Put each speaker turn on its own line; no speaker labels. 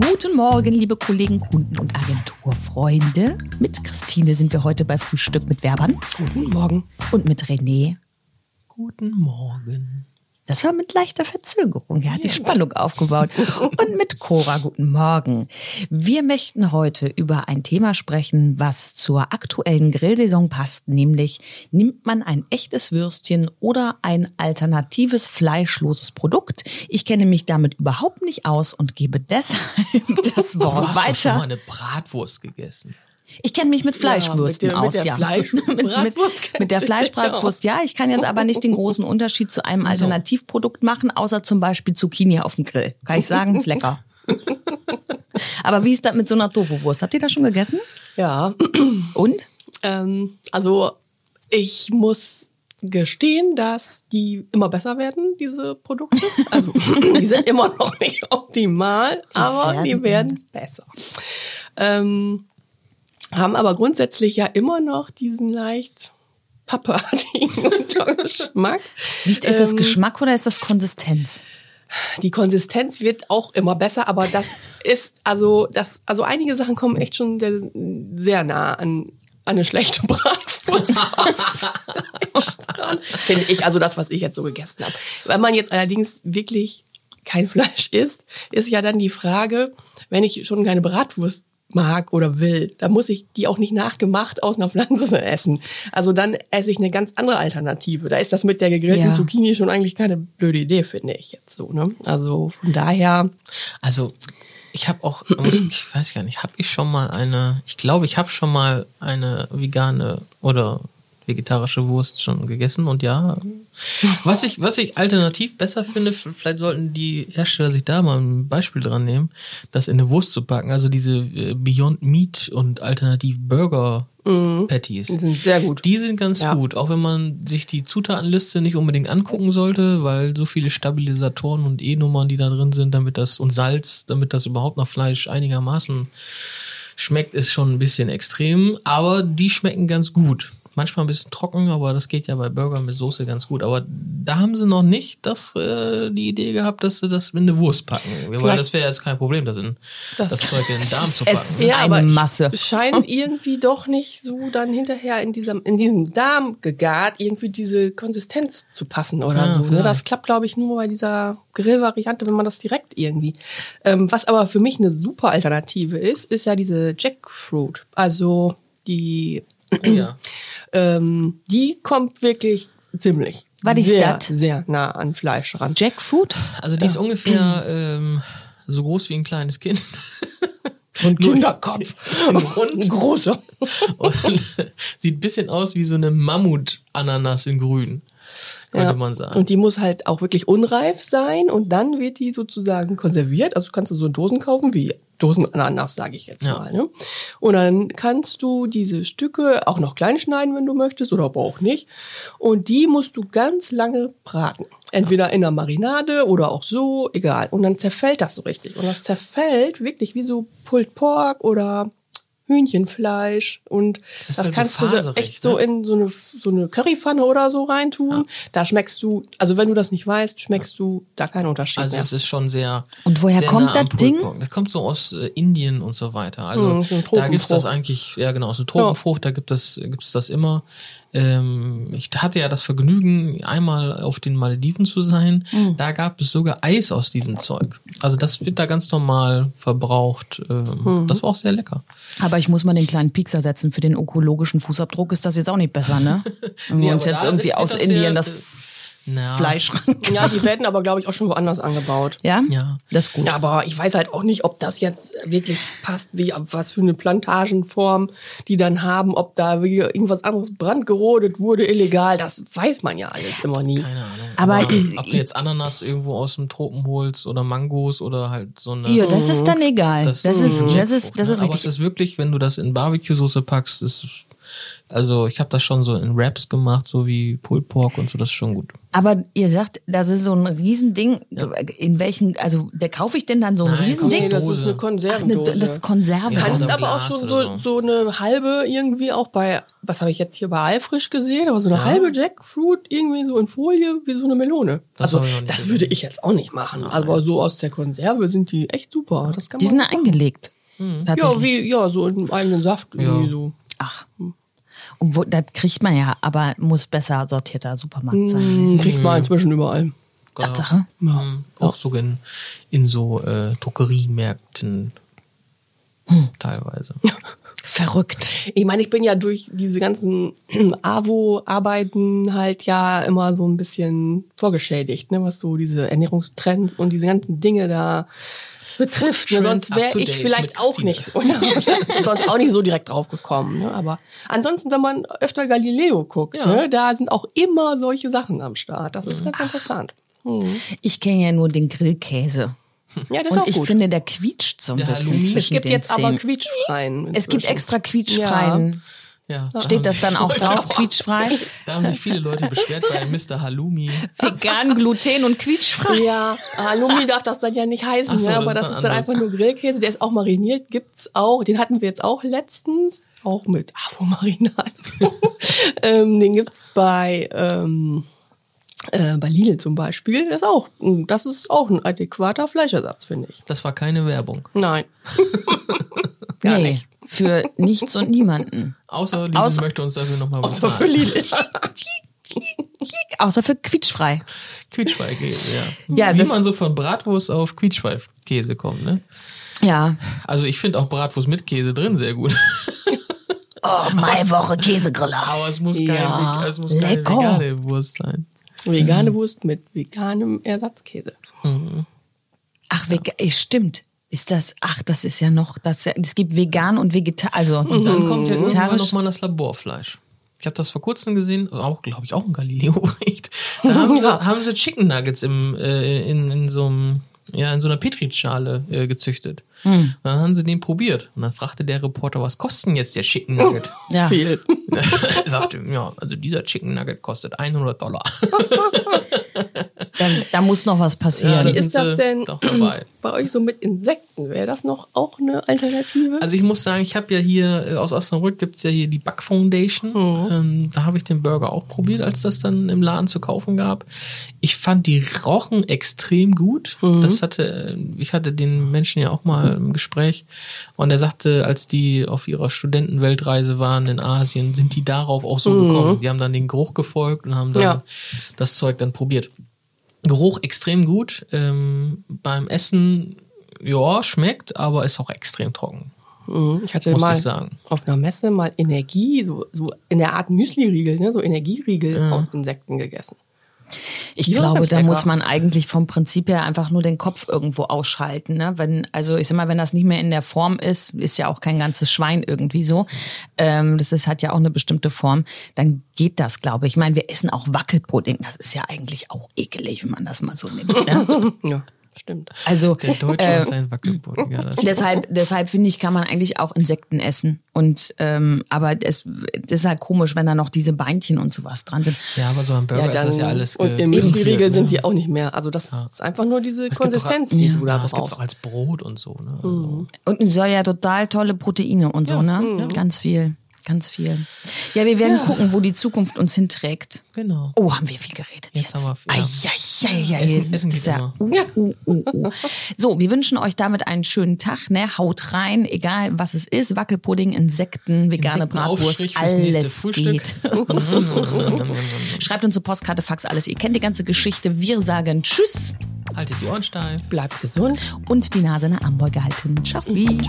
Guten Morgen, liebe Kollegen, Kunden und Agenturfreunde. Mit Christine sind wir heute bei Frühstück mit Werbern.
Guten Morgen.
Und mit René.
Guten Morgen.
Das war mit leichter Verzögerung. Er hat die Spannung aufgebaut. Und mit Cora, guten Morgen. Wir möchten heute über ein Thema sprechen, was zur aktuellen Grillsaison passt, nämlich nimmt man ein echtes Würstchen oder ein alternatives fleischloses Produkt? Ich kenne mich damit überhaupt nicht aus und gebe deshalb das Wort
du hast
weiter.
Doch schon mal eine Bratwurst gegessen.
Ich kenne mich mit Fleischwürsten
Ja, mit
aus,
der-
ja. Mit, mit der Fleischbratwurst, ja. Ich kann jetzt aber nicht den großen Unterschied zu einem Alternativprodukt machen, außer zum Beispiel Zucchini auf dem Grill. Kann ich sagen, ist lecker. aber wie ist das mit so einer Tofu-Wurst? Habt ihr das schon gegessen?
Ja,
Und?
ähm, also ich muss gestehen, dass die immer besser werden, diese Produkte. Also die sind immer noch nicht optimal, aber
werden-
die werden besser. Ähm, haben aber grundsätzlich ja immer noch diesen leicht pappartigen Geschmack.
Nicht, ist das
Ähm,
Geschmack oder ist das Konsistenz?
Die Konsistenz wird auch immer besser, aber das ist, also, das, also einige Sachen kommen echt schon sehr, sehr nah an, an eine schlechte Bratwurst. Finde ich, also das, was ich jetzt so gegessen habe. Wenn man jetzt allerdings wirklich kein Fleisch isst, ist ja dann die Frage, wenn ich schon keine Bratwurst mag oder will, dann muss ich die auch nicht nachgemacht aus einer Pflanze essen. Also dann esse ich eine ganz andere Alternative. Da ist das mit der gegrillten
Ja.
Zucchini schon eigentlich keine blöde Idee, finde ich jetzt so. Ne? Also von daher,
Also ich habe auch, ich weiß gar nicht, habe ich schon mal eine, ich glaube, ich habe schon mal eine vegane oder vegetarische Wurst schon gegessen und ja, was ich, was ich alternativ besser finde, vielleicht sollten die Hersteller sich da mal ein Beispiel dran nehmen, das in eine Wurst zu packen, also diese äh, Beyond Meat und Alternativ Burger Patties.
die sind sehr gut.
Die sind ganz
Ja.
gut, auch wenn man sich die Zutatenliste nicht unbedingt angucken sollte, weil so viele Stabilisatoren und E-Nummern, die da drin sind, damit das und Salz, damit das überhaupt nach Fleisch einigermaßen schmeckt, ist schon ein bisschen extrem, aber die schmecken ganz gut. Manchmal ein bisschen trocken, aber das geht ja bei Burger mit Soße ganz gut. Aber da haben sie noch nicht das, äh, die Idee gehabt, dass sie das in eine Wurst packen. Weil das wäre jetzt kein Problem, das, in, das,
Das-
Zeug in den Darm zu
Es-
packen.
Ja, eine Masse.
Es scheint irgendwie doch nicht so dann hinterher in diesem, in diesem Darm gegart irgendwie diese Konsistenz zu passen oder
Ja,
so. Ne? Das klappt, glaube ich, nur bei dieser Grillvariante, wenn man das direkt irgendwie. Ähm, was aber für mich eine super Alternative ist, ist ja diese Jackfruit. Also die,
ja.
Ähm, die kommt wirklich ziemlich.
Was ist
sehr,
das?
sehr nah an Fleisch ran.
Jackfruit?
Also die ist ungefähr ähm, so groß wie ein kleines Kind.
Und Kinderkopf. Ein großer.
Und sieht ein bisschen aus wie so eine Mammut-Ananas in grün, könnte man sagen.
Und die muss halt auch wirklich unreif sein und dann wird die sozusagen konserviert. Also kannst du so Dosen kaufen wie Dosen Ananas, sage ich jetzt
Ja.
mal. Ne? Und dann kannst du diese Stücke auch noch klein schneiden, wenn du möchtest, oder aber auch nicht. Und die musst du ganz lange braten. Entweder in der Marinade oder auch so, egal. Und dann zerfällt das so richtig. Und das zerfällt wirklich wie so Pulled Pork oder Hühnchenfleisch und
Das
das,
halt so
kannst du so
faserig,
echt so
ne?
in so eine, so eine Currypfanne oder so reintun. Da schmeckst du, also wenn du das nicht weißt, schmeckst du da keinen Unterschied
Also
mehr.
es ist schon sehr.
Und woher
sehr
kommt
nah
das Ding?
Das kommt so aus äh, Indien und so weiter. Also
Hm, so
da gibt's das eigentlich, ja genau, so eine Tropenfrucht, da gibt es gibt's das immer. Ähm, ich hatte ja das Vergnügen, einmal auf den Malediven zu sein.
Hm.
Da gab es sogar Eis aus diesem Zeug. Also das wird da ganz normal verbraucht. Ähm,
Hm.
Das war auch sehr lecker.
Aber ich muss mal den kleinen Piekser setzen. Für den ökologischen Fußabdruck ist das jetzt auch nicht besser, ne? Wenn wir
Nee,
uns
aber
jetzt irgendwie aus
das
Indien
sehr,
das
äh, Na,
Fleisch ran.
ja, die werden aber, glaube ich, auch schon woanders angebaut.
Ja?
Ja.
Das ist gut.
Ja, aber ich weiß halt auch nicht, ob das jetzt wirklich passt, wie was für eine Plantagenform die dann haben, ob da irgendwas anderes brandgerodet wurde, illegal, das weiß man ja alles immer nie.
Keine Ahnung.
Aber
Aber,
ich-
ob du jetzt Ananas irgendwo aus dem Tropen holst oder Mangos oder halt so eine.
Ja, das ist dann egal. Das, ist, das ist, das ist
ne? Aber
richtig.
es ist wirklich, wenn du das in Barbecue-Soße packst, ist Also ich habe das schon so in Wraps gemacht, so wie Pulled Pork und so, das ist schon gut.
Aber ihr sagt, das ist so ein Riesending. In welchen, also der kaufe ich denn dann so ein
Nein,
Riesending?
Nee, das ist eine
Ach, eine, das ist Konserve.
Ja,
kannst aber auch schon so,
so.
eine halbe irgendwie auch bei, was habe ich jetzt hier bei Alfrisch gesehen, aber so eine
Ja.
halbe Jackfruit irgendwie so in Folie wie so eine Melone.
Das
also das
gesehen.
würde ich jetzt auch nicht machen, aber so aus der Konserve sind die echt super. Das kann
Die
man
sind eingelegt.
ja
Tatsächlich.
wie ja so in eigenen Saft irgendwie
Ja.
so.
Ach. Und wo, das kriegt man ja, aber muss besser sortierter Supermarkt sein.
Hm, Kriegt man inzwischen überall.
Tatsache.
Ja.
Mhm. Auch so in, in so äh, Drogeriemärkten teilweise.
Verrückt.
Ich meine, ich bin ja durch diese ganzen AWO-Arbeiten halt ja immer so ein bisschen vorgeschädigt, ne, was so diese Ernährungstrends und diese ganzen Dinge da betrifft. Ne? Sonst wäre ich vielleicht auch
Christine.
nicht so, sonst auch nicht so direkt drauf gekommen. Ne? Aber ansonsten, wenn man öfter Galileo guckt,
Ja.
ne, da sind auch immer solche Sachen am Start. Das ist ganz interessant. Hm.
Ich kenne ja nur den Grillkäse.
Ja, das ist
Und
auch
ich
gut.
finde, der quietscht so ein
Der
bisschen
Halloumi.
es
zwischen
gibt
den
jetzt aber
Zähnen.
quietschfreien.
Es gibt extra quietschfreien.
Ja, da haben
Steht das dann auch drauf,
auch-
quietschfrei?
Da haben sich viele Leute beschwert bei Mr. Halloumi.
Vegan, Gluten und quietschfrei.
Ja, Halloumi darf das dann ja nicht heißen,
so,
ne?
das
aber
ist
das
dann
ist dann einfach nur Grillkäse. Der ist auch mariniert, gibt's auch. Den hatten wir jetzt auch letztens, auch mit Avo-Marinat. ähm, den gibt's bei ähm, äh, bei Lidl zum Beispiel. Das ist auch, das ist auch ein adäquater Fleischersatz, finde ich.
Das war keine Werbung.
Nein, gar
nee,
nicht.
für nichts und niemanden.
Außer Lidl
Außer-
möchte uns dafür nochmal
Außer für. Lidl.
Außer für quietschfrei.
Quietschweihkäse, ja.
Ja,
Wie
das-
man so von Bratwurst auf Quietschweihkäse kommt, ne?
Ja.
Also ich finde auch Bratwurst mit Käse drin sehr gut.
Oh, Maiwoche Käsegriller.
Aber es muss, kein,
Ja,
es muss keine
lecker.
vegane Wurst sein.
Vegane Wurst mit veganem Ersatzkäse.
Ach, vega eh, stimmt. Ist das, ach, das ist ja noch, das, es gibt vegan und vegetar, also
Und dann kommt ja irgendwann
vegetarisch.
nochmal das Laborfleisch. Ich habe das vor kurzem gesehen, auch glaube ich auch ein Galileo-Bericht. Da haben sie, haben sie Chicken Nuggets im, äh, in, in so einem, ja, in so einer Petrischale äh, gezüchtet.
Hm.
Dann haben sie den probiert. Und dann fragte der Reporter, was kostet denn jetzt der Chicken Nugget?
Ja.
Viel.
er sagte, ja, also dieser Chicken Nugget kostet 100 Dollar.
Da, da muss noch was
Ja,
passieren.
da
Wie ist das denn
doch dabei.
bei euch so mit Insekten? Wäre das noch auch eine Alternative?
Also ich muss sagen, ich habe ja hier äh, aus Osnabrück gibt's ja hier die Bug Foundation. Ähm, da habe ich den Burger auch probiert, als das dann im Laden zu kaufen gab. Ich fand die rochen extrem gut. Das hatte, äh, ich hatte den Menschen ja auch mal im Gespräch und er sagte, als die auf ihrer Studentenweltreise waren in Asien, sind die darauf auch so gekommen. Die haben dann den Geruch gefolgt und haben dann
Ja.
das Zeug dann probiert. Geruch extrem gut. Ähm, beim Essen, ja, schmeckt, aber ist auch extrem trocken.
Mhm. Ich hatte
Muss
mal
ich sagen.
auf einer Messe mal Energie, so, so in der Art Müsli-Riegel, ne, so Energieriegel aus Insekten gegessen.
Ich
Ja,
glaube, da muss man eigentlich vom Prinzip her einfach nur den Kopf irgendwo ausschalten. Ne? Wenn, also ich sag mal, wenn das nicht mehr in der Form ist, ist ja auch kein ganzes Schwein irgendwie so. Ähm, das ist, hat ja auch eine bestimmte Form. Dann geht das, glaube ich. Ich meine, wir essen auch Wackelpudding. Das ist ja eigentlich auch ekelig, wenn man das mal so nimmt. Ne?
Ja, stimmt.
Also
Der Deutsche
äh,
und sein Wackelpudding. Ja, das
deshalb, deshalb finde ich, kann man eigentlich auch Insekten essen. Und ähm, aber es das ist halt komisch, wenn da noch diese Beinchen und sowas dran sind.
ja, aber so am Burger
Ja, dann,
ist das ja alles
und im Müsli-Riegel
geführt,
sind
ne?
die auch nicht mehr. Also das ist einfach nur diese
Es gibt
Konsistenz, die du da
ja, das gibt's auch als Brot und so. Ne? Also,
Mhm.
Und es soll ja total tolle Proteine und so, ne? Ganz viel. Ganz viel. Ja, wir werden gucken, wo die Zukunft uns hinträgt.
Genau.
Oh, haben wir viel geredet jetzt.
Jetzt haben wir viel, ja.
Eieieiei.
Essen- Essen
Das ist
geht
ja, uh, uh, uh, uh. So, wir wünschen euch damit einen schönen Tag. Ne? Haut rein, egal was es ist. Wackelpudding, Insekten, vegane Bratwurst,
fürs nächste
alles geht. Schreibt uns zur Postkarte, Fax, alles. Ihr kennt die ganze Geschichte. Wir sagen Tschüss
Haltet die Ohren steif.
Bleibt gesund.
und die Nase in der Armbeuge halten. Ciao.
Tschüss.